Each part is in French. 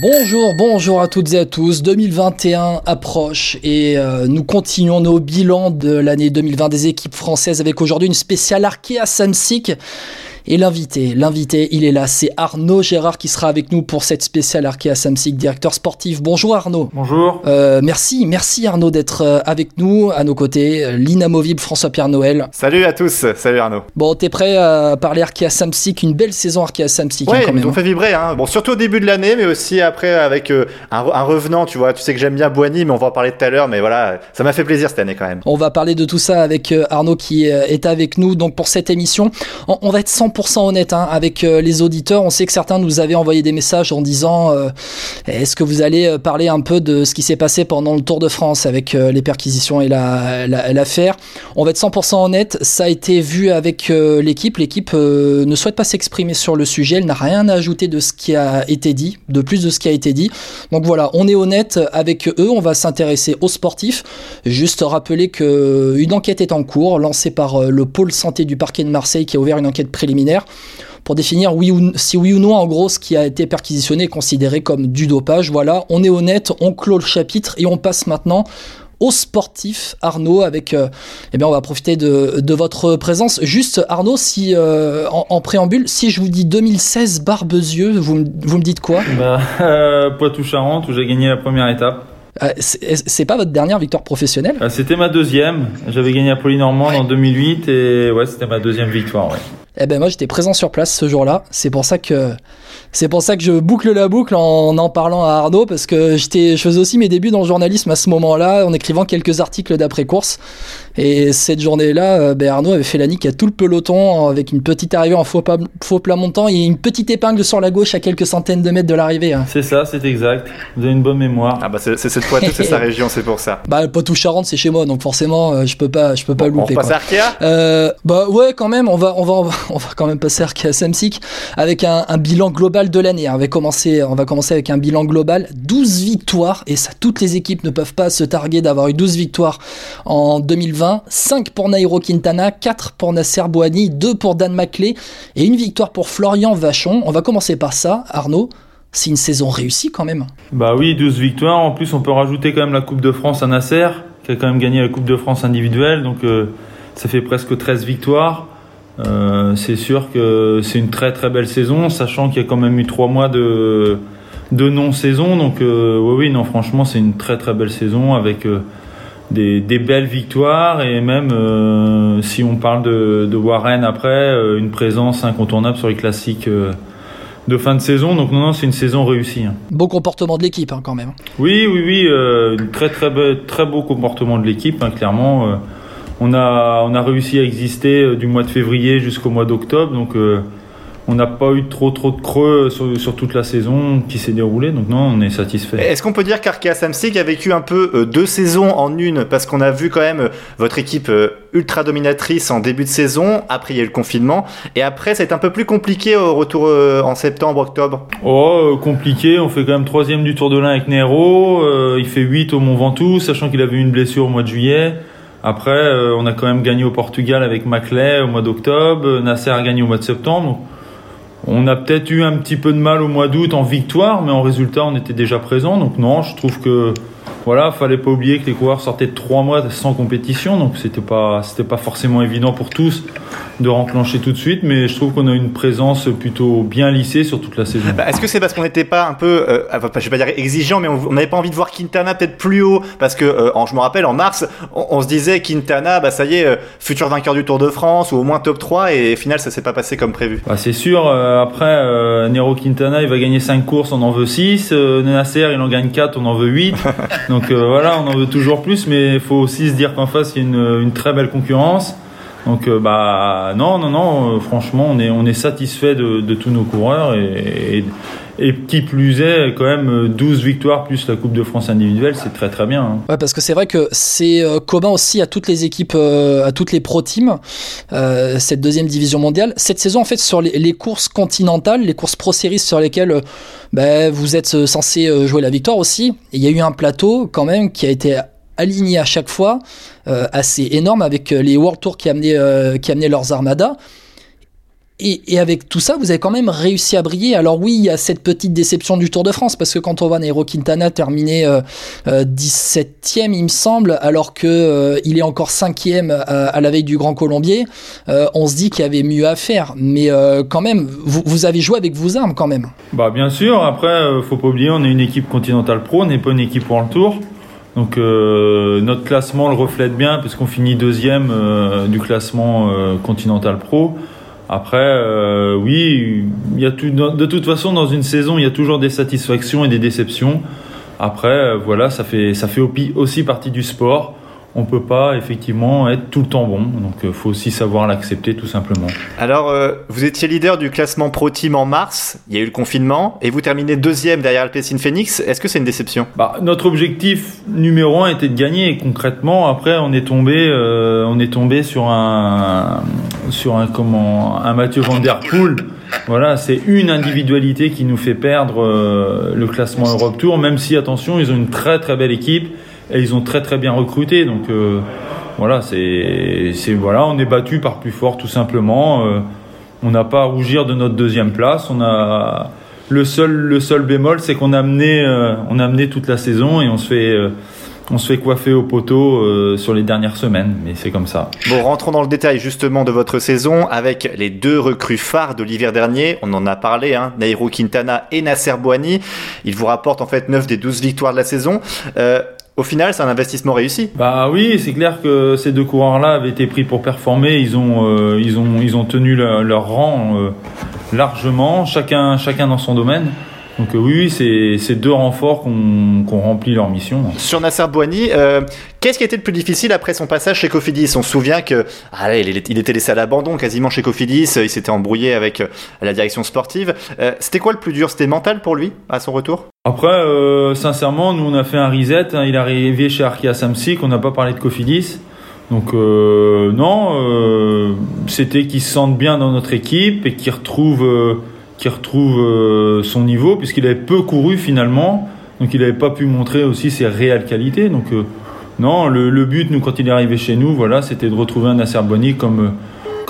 Bonjour, bonjour à toutes et à tous. 2021 approche et euh, nous continuons nos bilans de l'année 2020 des équipes françaises avec aujourd'hui une spéciale Arkea Samsic. Et l'invité, l'invité, il est là, c'est Arnaud Gérard qui sera avec nous pour cette spéciale Arkea Samsic, directeur sportif. Bonjour Arnaud. Bonjour. Euh, merci, merci Arnaud d'être euh, avec nous, à nos côtés, euh, l'inamovible François-Pierre Noël. Salut à tous, salut Arnaud. Bon, t'es prêt à parler Arkea Samsic, une belle saison Arkea Samsic hein, Ouais, quand même. ont fait vibrer, hein. Bon, surtout au début de l'année, mais aussi après avec euh, un, un revenant, tu vois. Tu sais que j'aime bien Boigny, mais on va en parler tout à l'heure, mais voilà, ça m'a fait plaisir cette année quand même. On va parler de tout ça avec Arnaud qui est avec nous donc pour cette émission. On, on va être 100% honnête hein, avec euh, les auditeurs. On sait que certains nous avaient envoyé des messages en disant euh, est-ce que vous allez euh, parler un peu de ce qui s'est passé pendant le Tour de France avec les perquisitions et la- la- l'affaire. On va être 100% honnête. Ça a été vu avec l'équipe. L'équipe ne souhaite pas s'exprimer sur le sujet. Elle n'a rien à ajouter de ce qui a été dit, de plus de ce qui a été dit. Donc voilà, on est honnête avec eux. On va s'intéresser aux sportifs. Juste rappeler que une enquête est en cours, lancée par le pôle santé du parquet de Marseille qui a ouvert une enquête préliminaire pour définir oui ou, si oui ou non, en gros, ce qui a été perquisitionné est considéré comme du dopage. Voilà, on est honnête, on clôt le chapitre et on passe maintenant aux sportifs. Arnaud, avec, euh, eh bien, on va profiter de, votre présence. Juste, Arnaud, si euh, en, préambule, si je vous dis 2016 Barbezieux, vous, me- vous me dites quoi? Bah, euh, Poitou-Charentes où j'ai gagné la première étape. Euh, C'est pas votre dernière victoire professionnelle? Euh, C'était ma deuxième. J'avais gagné à Polynormande en 2008 et ouais, c'était ma deuxième victoire. Ouais. Eh ben moi j'étais présent sur place ce jour-là. C'est pour ça que c'est pour ça que je boucle la boucle en en parlant à Arnaud parce que j'étais je faisais aussi mes débuts dans le journalisme à ce moment-là en écrivant quelques articles d'après course. Et cette journée-là, euh, ben Arnaud avait fait la nique à tout le peloton avec une petite arrivée en faux, pas- faux plat montant et une petite épingle sur la gauche à quelques centaines de mètres de l'arrivée. hein. C'est ça, c'est exact. Vous avez une bonne mémoire. Ah bah c'est cette Poitou, c'est sa région, c'est pour ça. Bah le poitou Charente c'est chez moi donc forcément euh, je peux pas je peux pas on louper. quoi. à Arkea? Euh, bah ouais quand même on va on va on va quand même passer à Samsic avec un, un bilan global de l'année on va commencer avec un bilan global 12 victoires et ça toutes les équipes ne peuvent pas se targuer d'avoir eu 12 victoires en 2020 5 pour Nairo Quintana 4 pour Nasser Boani 2 pour Dan Maclay et une victoire pour Florian Vachon on va commencer par ça Arnaud c'est une saison réussie quand même Bah oui, 12 victoires. En plus, on peut rajouter quand même la Coupe de France à Nasser, qui a quand même gagné la Coupe de France individuelle. Donc, euh, ça fait presque 13 victoires. Euh, c'est sûr que c'est une très très belle saison, sachant qu'il y a quand même eu 3 mois de, de non-saison. Donc, euh, oui, oui, non, franchement, c'est une très très belle saison avec euh, des, des belles victoires. Et même, si on parle de, de Warren après, une présence incontournable sur les classiques. de fin de saison, donc non, non, c'est une saison réussie. hein. beau comportement de l'équipe hein, quand même Oui, oui, oui, euh, très très be- très beau comportement de l'équipe, hein, clairement. euh, on a on a réussi à exister euh, du mois de février jusqu'au mois d'octobre, donc euh, on n'a pas eu trop trop de creux sur, sur toute la saison qui s'est déroulée, donc non, on est satisfait. Est-ce qu'on peut dire qu'Arkea Samsic a vécu un peu euh, deux saisons en une? Parce qu'on a vu quand même euh, votre équipe ultra dominatrice en début de saison, après il y a eu le confinement, et après c'est un peu plus compliqué au retour en septembre, octobre? Oh, compliqué, on fait quand même troisième du Tour de l'Ain avec Nero, il fait 8 au Mont Ventoux, sachant qu'il avait eu une blessure au mois de juillet. Après, euh, on a quand même gagné au Portugal avec Maclay au mois d'octobre, euh, Nasser a gagné au mois de septembre. On a peut-être eu un petit peu de mal au mois d'août en victoire, mais en résultat, on était déjà présent. Donc non, je trouve que voilà, fallait pas oublier que les coureurs sortaient de trois mois sans compétition, donc c'était pas c'était pas forcément évident pour tous de renclencher tout de suite, mais je trouve qu'on a une présence plutôt bien lissée sur toute la saison. Bah, Est-ce que c'est parce qu'on n'était pas un peu, euh, je vais pas dire exigeant, mais on n'avait pas envie de voir Quintana peut-être plus haut? Parce que, euh, en, je me rappelle, en mars, on, on se disait Quintana, bah ça y est, euh, futur vainqueur du Tour de France, ou au moins top 3, et au final ça s'est pas passé comme prévu. Bah, c'est sûr, euh, après, Nero Quintana, il va gagner 5 courses, on en veut 6. Euh, Nasser, il en gagne 4, on en veut 8. Donc euh, voilà, on en veut toujours plus, mais il faut aussi se dire qu'en face, il y a une, très belle concurrence. Donc euh, bah non, non, non, euh, franchement, on est, on est satisfait de, de tous nos coureurs et, et, qui plus est, quand même 12 victoires plus la Coupe de France individuelle, c'est très très bien. hein. Ouais, parce que c'est vrai que c'est euh, commun aussi à toutes les équipes, euh, à toutes les pro teams, euh, cette deuxième division mondiale. Cette saison, en fait, sur les, courses continentales, les courses Pro Series sur lesquelles ben, vous êtes censé jouer la victoire aussi, il y a eu un plateau quand même qui a été aligné à chaque fois, assez énorme avec les World Tour qui qui amenaient leurs armadas. Et, avec tout ça, vous avez quand même réussi à briller. Alors oui, il y a cette petite déception du Tour de France, parce que quand on voit Nairo Quintana terminer euh, euh, 17e, il me semble, alors que euh, il est encore 5e à, à la veille du Grand Colombier, euh, on se dit qu'il y avait mieux à faire. Mais euh, quand même, vous, avez joué avec vos armes quand même. Bah bien sûr, après, euh, faut pas oublier, on est une équipe continentale pro, on n'est pas une équipe pour le tour. Donc euh, notre classement le reflète bien, puisqu'on finit deuxième euh, du classement euh, continental pro. Après, euh, oui, a de toute façon, dans une saison, il y a toujours des satisfactions et des déceptions. Après, euh, voilà, ça fait, ça fait aussi partie du sport. On peut pas effectivement être tout le temps bon, donc il faut aussi savoir l'accepter tout simplement. Alors, euh, vous étiez leader du classement Pro Team en mars, il y a eu le confinement, et vous terminez deuxième derrière Alpecin Phoenix. Est-ce que c'est une déception? Bah, notre objectif numéro un était de gagner. Et concrètement, après, on est tombé, euh, on est tombé sur un, sur un comment, un Mathieu Van Der Poel. Voilà, c'est une individualité qui nous fait perdre euh, le classement Europe Tour. Même si, attention, ils ont une très très belle équipe et ils ont très très bien recruté. Donc euh, voilà, c'est, voilà, on est battu par plus fort tout simplement. Euh, on n'a pas à rougir de notre deuxième place. On a le seul, le seul bémol, c'est qu'on a amené, euh, on a amené toute la saison et on se fait, on se fait coiffer au poteau sur les dernières semaines. Mais c'est comme ça. Bon, rentrons dans le détail justement de votre saison avec les deux recrues phares de l'hiver dernier. On en a parlé, hein, Nairo Quintana et Nasser Bouani. Ils vous rapportent en fait 9 des 12 victoires de la saison. Au final, c'est un investissement réussi. Bah oui, c'est clair que ces deux coureurs-là avaient été pris pour performer. Ils ont, euh, ils ont, ils ont tenu leur, leur rang euh, largement, chacun, chacun dans son domaine. Donc euh, oui, oui, c'est deux renforts qu'on qu'on remplit leur mission. Sur Nasser Bouani, euh, qu'est-ce qui a été le plus difficile après son passage chez Cofidis? On se souvient que ah, il, il était laissé à l'abandon quasiment chez Cofidis, il s'était embrouillé avec la direction sportive. Euh, C'était quoi le plus dur? C'était mental pour lui à son retour? Après, euh, sincèrement, nous on a fait un reset. hein. il est arrivé chez Arkea Samsic, on n'a pas parlé de Cofidis. Donc euh, non, euh, c'était qu'il se sente bien dans notre équipe et qu'il retrouve, euh, qu'il retrouve euh, son niveau, puisqu'il avait peu couru finalement. Donc il n'avait pas pu montrer aussi ses réelles qualités. Donc euh, non, le, le but, nous, quand il est arrivé chez nous, voilà, c'était de retrouver un Nasser Boni comme,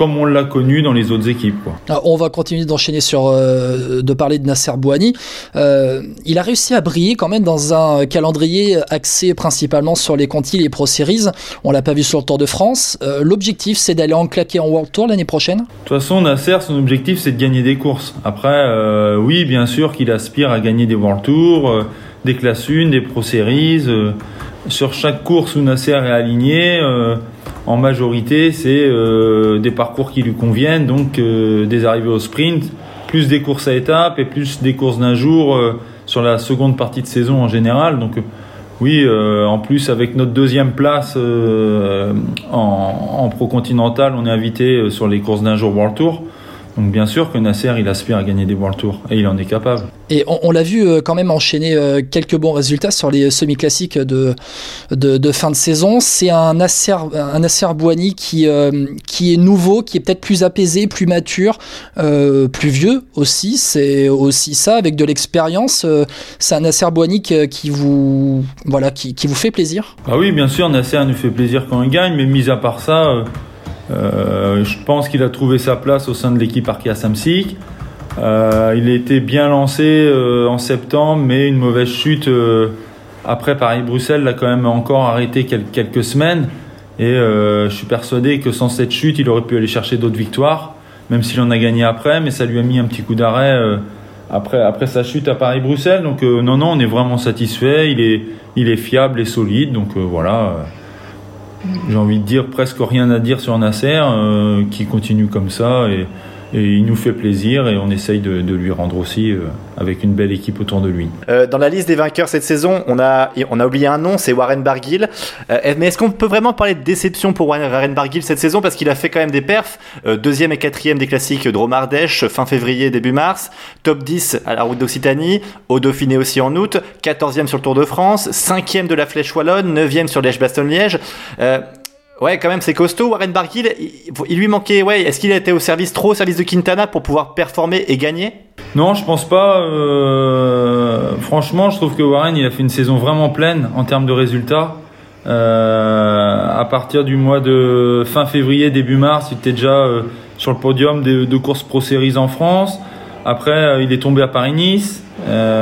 comme on l'a connu dans les autres équipes. Quoi. Alors, on va continuer d'enchaîner sur, euh, de parler de Nasser Bouani. Euh, il a réussi à briller quand même dans un calendrier axé principalement sur les Conti, les Pro Series. On l'a pas vu sur le Tour de France. Euh, L'objectif, c'est d'aller en claquer en World Tour l'année prochaine? De toute façon, Nasser, son objectif, c'est de gagner des courses. Après, oui, bien sûr qu'il aspire à gagner des World Tours, euh, des classes 1, des Pro Series. sur chaque course où Nasser est aligné, en majorité, c'est euh, des parcours qui lui conviennent, donc euh, des arrivées au sprint, plus des courses à étapes et plus des courses d'un jour euh, sur la seconde partie de saison en général. Donc, oui, en plus avec notre deuxième place en, en pro continental, on est invité sur les courses d'un jour World Tour. Donc bien sûr que Nasser, il aspire à gagner des World Tours et il en est capable. Et on, on l'a vu euh, quand même enchaîner euh, quelques bons résultats sur les semi-classiques de, de, de fin de saison. C'est un Nasser, un Nasser Bouani qui, euh, qui est nouveau, qui est peut-être plus apaisé, plus mature, euh, plus vieux aussi. C'est aussi ça, avec de l'expérience. C'est un Nasser Bouani qui, qui vous, voilà, qui, qui vous fait plaisir. Ah oui, bien sûr, Nasser nous fait plaisir quand il gagne, mais mis à part ça, euh, euh, je pense qu'il a trouvé sa place au sein de l'équipe Arkea Samsic. Euh, il a été bien lancé euh, en septembre, mais une mauvaise chute après Paris-Bruxelles l'a quand même encore arrêté quel- quelques semaines. Et je suis persuadé que sans cette chute, il aurait pu aller chercher d'autres victoires, même s'il en a gagné après, mais ça lui a mis un petit coup d'arrêt après, après sa chute à Paris-Bruxelles. Donc non, non, on est vraiment satisfait. Il est, il est fiable et solide. Donc voilà. J'ai envie de dire presque rien à dire sur Nasser, euh, qui continue comme ça et, et il nous fait plaisir et on essaye de, de lui rendre aussi euh, avec une belle équipe autour de lui. Euh, dans la liste des vainqueurs cette saison, on a, on a oublié un nom, c'est Warren Barguil. Euh, mais est-ce qu'on peut vraiment parler de déception pour Warren Barguil cette saison? Parce qu'il a fait quand même des perfs. Euh, deuxième et quatrième des classiques de Romardèche, fin février, début mars. Top 10 à la route d'Occitanie, au Dauphiné aussi en août. Quatorzième sur le Tour de France. Cinquième de la Flèche Wallonne. Neuvième sur Liège-Bastogne-Liège. Euh, Ouais, quand même, c'est costaud. Warren Barguil, il, lui manquait. Ouais, est-ce qu'il a été au service trop au service de Quintana pour pouvoir performer et gagner? Non, je pense pas. Euh, franchement, je trouve que Warren, il a fait une saison vraiment pleine en termes de résultats. Euh, à partir du mois de fin février, début mars, il était déjà euh, sur le podium de, courses Pro Series en France. Après, il est tombé à Paris-Nice,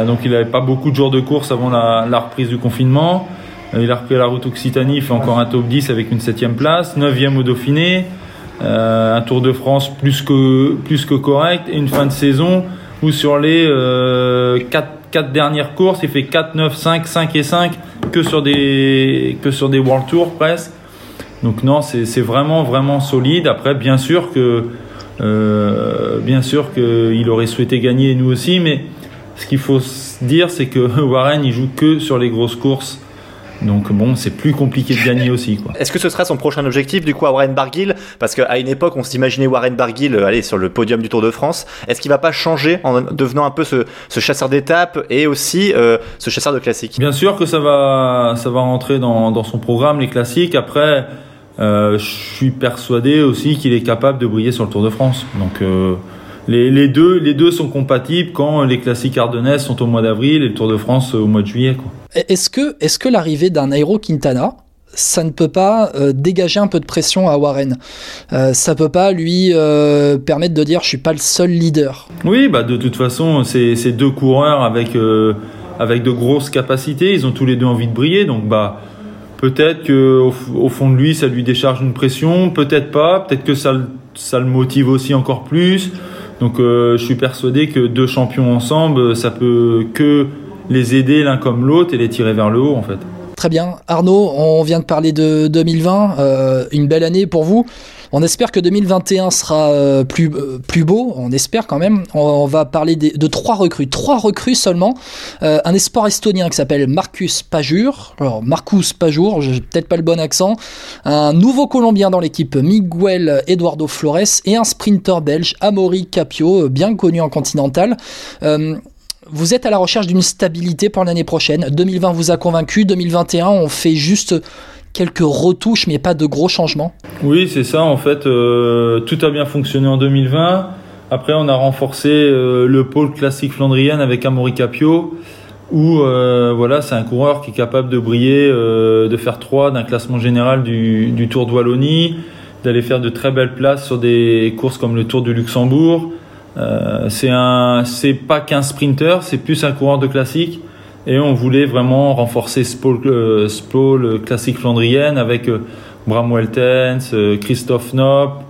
donc il n'avait pas beaucoup de jours de course avant la reprise du confinement. Euh, il a repris la route Occitanie, il fait encore un top 10 avec une septième place, neuvième au Dauphiné, euh, un Tour de France plus que, correct, et une fin de saison où sur les euh, 4, 4 dernières courses, il fait 4, 9, 5, 5 et 5 que sur des, World Tours presque. Donc non, c'est vraiment, vraiment solide. Après, bien sûr que, euh, qu'il aurait souhaité gagner, nous aussi, mais ce qu'il faut dire, c'est que Warren, il joue que sur les grosses courses. Donc bon, c'est plus compliqué de gagner aussi. quoi. Est-ce que ce sera son prochain objectif du coup à Warren Barguil? Parce qu'à une époque, on s'imaginait Warren Barguil euh, aller sur le podium du Tour de France. Est-ce qu'il va pas changer en devenant un peu ce, ce chasseur d'étapes et aussi euh, ce chasseur de classiques Bien sûr que ça va, ça va rentrer dans, dans son programme les classiques. Après, euh, je suis persuadé aussi qu'il est capable de briller sur le Tour de France. Donc les, les, deux, les deux sont compatibles quand les classiques ardennaises sont au mois d'avril et le Tour de France au mois de juillet. Est-ce que, est que l'arrivée d'un Nairo Quintana, ça ne peut pas euh, dégager un peu de pression à Warren? Euh, Ça peut pas lui euh, permettre de dire je suis pas le seul leader? Oui, bah de toute façon, c'est deux coureurs avec, euh, avec de grosses capacités. Ils ont tous les deux envie de briller. Donc bah peut-être que au, au, fond de lui, ça lui décharge une pression. Peut-être pas. Peut-être que ça, ça le motive aussi encore plus. Donc euh, je suis persuadé que deux champions ensemble, ça peut que les aider l'un comme l'autre et les tirer vers le haut en fait. Très bien. Arnaud, on vient de parler de 2020, euh, une belle année pour vous. On espère que 2021 sera euh, plus, euh, plus beau, on espère quand même. On, va parler de trois recrues, trois recrues seulement. Euh, un espoir estonien qui s'appelle Marcus Pajur, alors Marcus Pajur, j'ai peut-être pas le bon accent. Un nouveau Colombien dans l'équipe, Miguel Eduardo Flores, et un sprinter belge, Amaury Capio, bien connu en continental. Vous êtes à la recherche d'une stabilité pour l'année prochaine. 2020 vous a convaincu, 2021 on fait juste quelques retouches mais pas de gros changements. Oui, c'est ça en fait. Euh, tout a bien fonctionné en 2020. Après, on a renforcé euh, le pôle classique flandrienne avec Amaury Capio, où euh, voilà, c'est un coureur qui est capable de briller, de faire 3 d'un classement général du, Tour de Wallonie, d'aller faire de très belles places sur des courses comme le Tour du Luxembourg. C'est c'est pas qu'un sprinter, c'est plus un coureur de classique. Et on voulait vraiment renforcer ce pôle, euh, ce pôle classique flandrienne avec euh, Bram Weltens, euh, Christophe Knopp.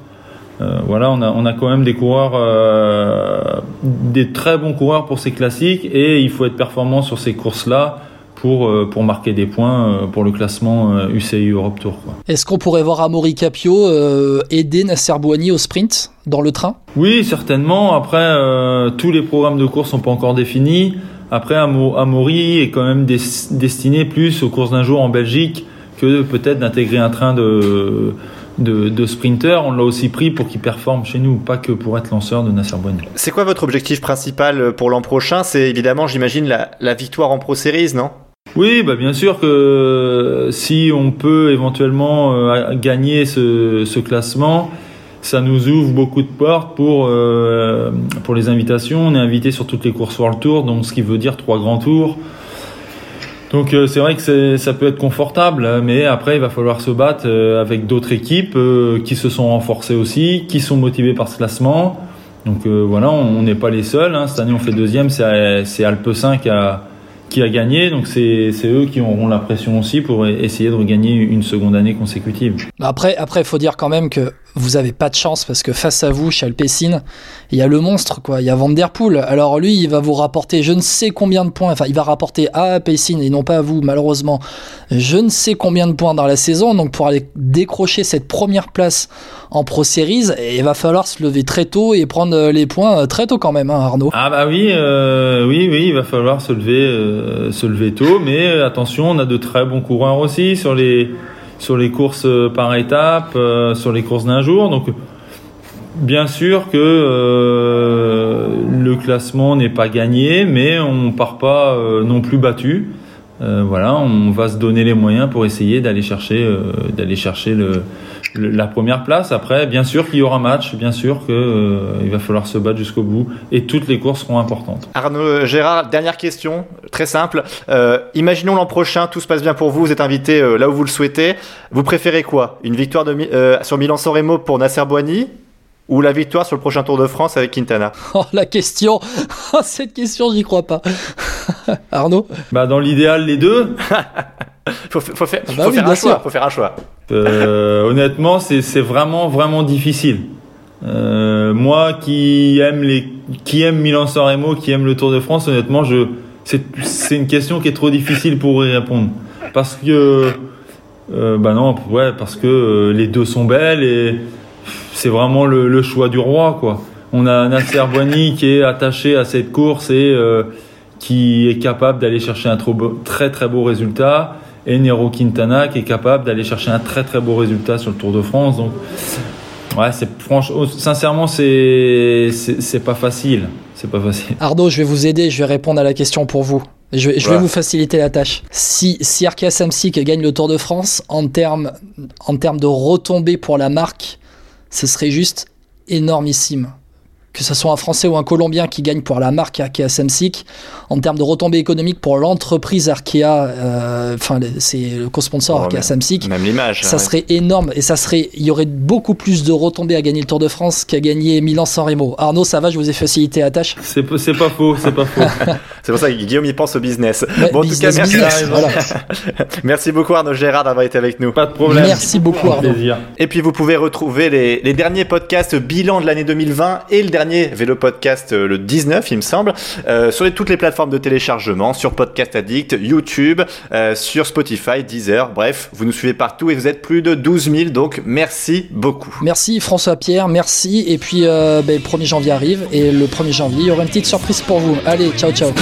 Euh, voilà, on a, on a quand même des coureurs, euh, des très bons coureurs pour ces classiques et il faut être performant sur ces courses-là pour, euh, pour marquer des points euh, pour le classement euh, UCI Europe Tour. Est-ce qu'on pourrait voir Amaury Capio euh, aider Nasser Bouani au sprint dans le train? Oui, certainement. Après, euh, tous les programmes de course sont pas encore définis. Après, Amaury est quand même des- destiné plus aux courses d'un jour en Belgique que peut-être d'intégrer un train de, de, de sprinter. On l'a aussi pris pour qu'il performe chez nous, pas que pour être lanceur de Nasser Bouani. C'est quoi votre objectif principal pour l'an prochain? C'est évidemment, j'imagine, la, la victoire en Pro Series, non? Oui, bah bien sûr que si on peut éventuellement euh, gagner ce, ce classement, ça nous ouvre beaucoup de portes pour, euh, pour les invitations. On est invité sur toutes les courses World Tour, donc ce qui veut dire trois grands tours. Donc euh, c'est vrai que ça peut être confortable, hein, mais après il va falloir se battre euh, avec d'autres équipes qui se sont renforcées aussi, qui sont motivées par ce classement. Donc voilà, on n'est pas les seuls. hein. Cette année on fait deuxième, c'est c'est Alpe 5 qui a, qui a gagné, donc c'est c'est eux qui auront la pression aussi pour e- essayer de regagner une seconde année consécutive. Après, après, faut dire quand même que vous avez pas de chance parce que face à vous, chez Alpecin, il y a le monstre, quoi. Il y a Van Der Poel. Alors lui, il va vous rapporter je ne sais combien de points. Enfin, il va rapporter à Alpecin et non pas à vous, malheureusement, je ne sais combien de points dans la saison. Donc pour aller décrocher cette première place en Pro Series, il va falloir se lever très tôt et prendre les points très tôt quand même, hein, Arnaud. Ah bah oui, euh, oui, oui, il va falloir se lever, euh, se lever tôt. Mais attention, on a de très bons coureurs aussi sur les sur les courses euh, par étapes, euh, sur les courses d'un jour. Donc, bien sûr que euh, le classement n'est pas gagné, mais on part pas non plus battu. voilà, on va se donner les moyens pour essayer d'aller chercher, d'aller chercher le, la première place. Après, bien sûr qu'il y aura match, bien sûr qu'il euh, va falloir se battre jusqu'au bout et toutes les courses seront importantes. Arnaud euh, Gérard, dernière question, très simple. Euh, imaginons l'an prochain, tout se passe bien pour vous, vous êtes invité là où vous le souhaitez. Vous préférez quoi? Une victoire de, sur Milan-San Remo pour Nasser Boigny ou la victoire sur le prochain Tour de France avec Quintana? Oh, la question oh, Cette question, j'y crois pas. Arnaud? Bah, dans l'idéal, les deux. faut, faut, faire, ah bah faut faire un choix. Faut faire un choix. Euh, honnêtement, c'est vraiment vraiment difficile. Euh, moi qui aime les qui aime Milan-San Remo, qui aime le Tour de France, honnêtement, je c'est une question qui est trop difficile pour y répondre parce que euh, bah non, ouais, parce que euh, les deux sont belles et c'est vraiment le, choix du roi quoi. On a Nasser Boigny qui est attaché à cette course et qui est capable d'aller chercher un très très beau résultat et Nero Quintana qui est capable d'aller chercher un très très beau résultat sur le Tour de France. Donc, ouais, c'est franchement, sincèrement, c'est c'est pas facile. C'est pas facile. Arnaud, je vais vous aider. Je vais répondre à la question pour vous. Je, vais, je vais vous faciliter la tâche. Si, si Arkea Samsic gagne le Tour de France, en termes en termes de retombées pour la marque, ce serait juste énormissime que ce soit un Français ou un Colombien qui gagne pour la marque Arkea Samsic, en termes de retombées économiques pour l'entreprise Arkea, euh, enfin c'est le co-sponsor oh, Arkea Samsic, même l'image, ça serait énorme et ça serait, il y aurait beaucoup plus de retombées à gagner le Tour de France qu'à gagner Milan-San Remo. Arnaud, ça va, je vous ai facilité la tâche. C'est pas faux, c'est pas faux. c'est pour ça que Guillaume y pense au business. bon, en tout cas, merci. merci beaucoup Arnaud Gérard d'avoir été avec nous. Pas de problème. Merci beaucoup Arnaud. Et puis vous pouvez retrouver les, les derniers podcasts bilan de l'année 2020 et le dernier Vélo Podcast euh, le 19, il me semble, euh, sur toutes les plateformes de téléchargement, sur Podcast Addict, YouTube, euh, sur Spotify, Deezer, bref, vous nous suivez partout et vous êtes plus de 12 000, donc merci beaucoup. Merci François Pierre, merci. Et puis ben, le 1er janvier arrive et le 1er janvier, il y aura une petite surprise pour vous. Allez, ciao ciao.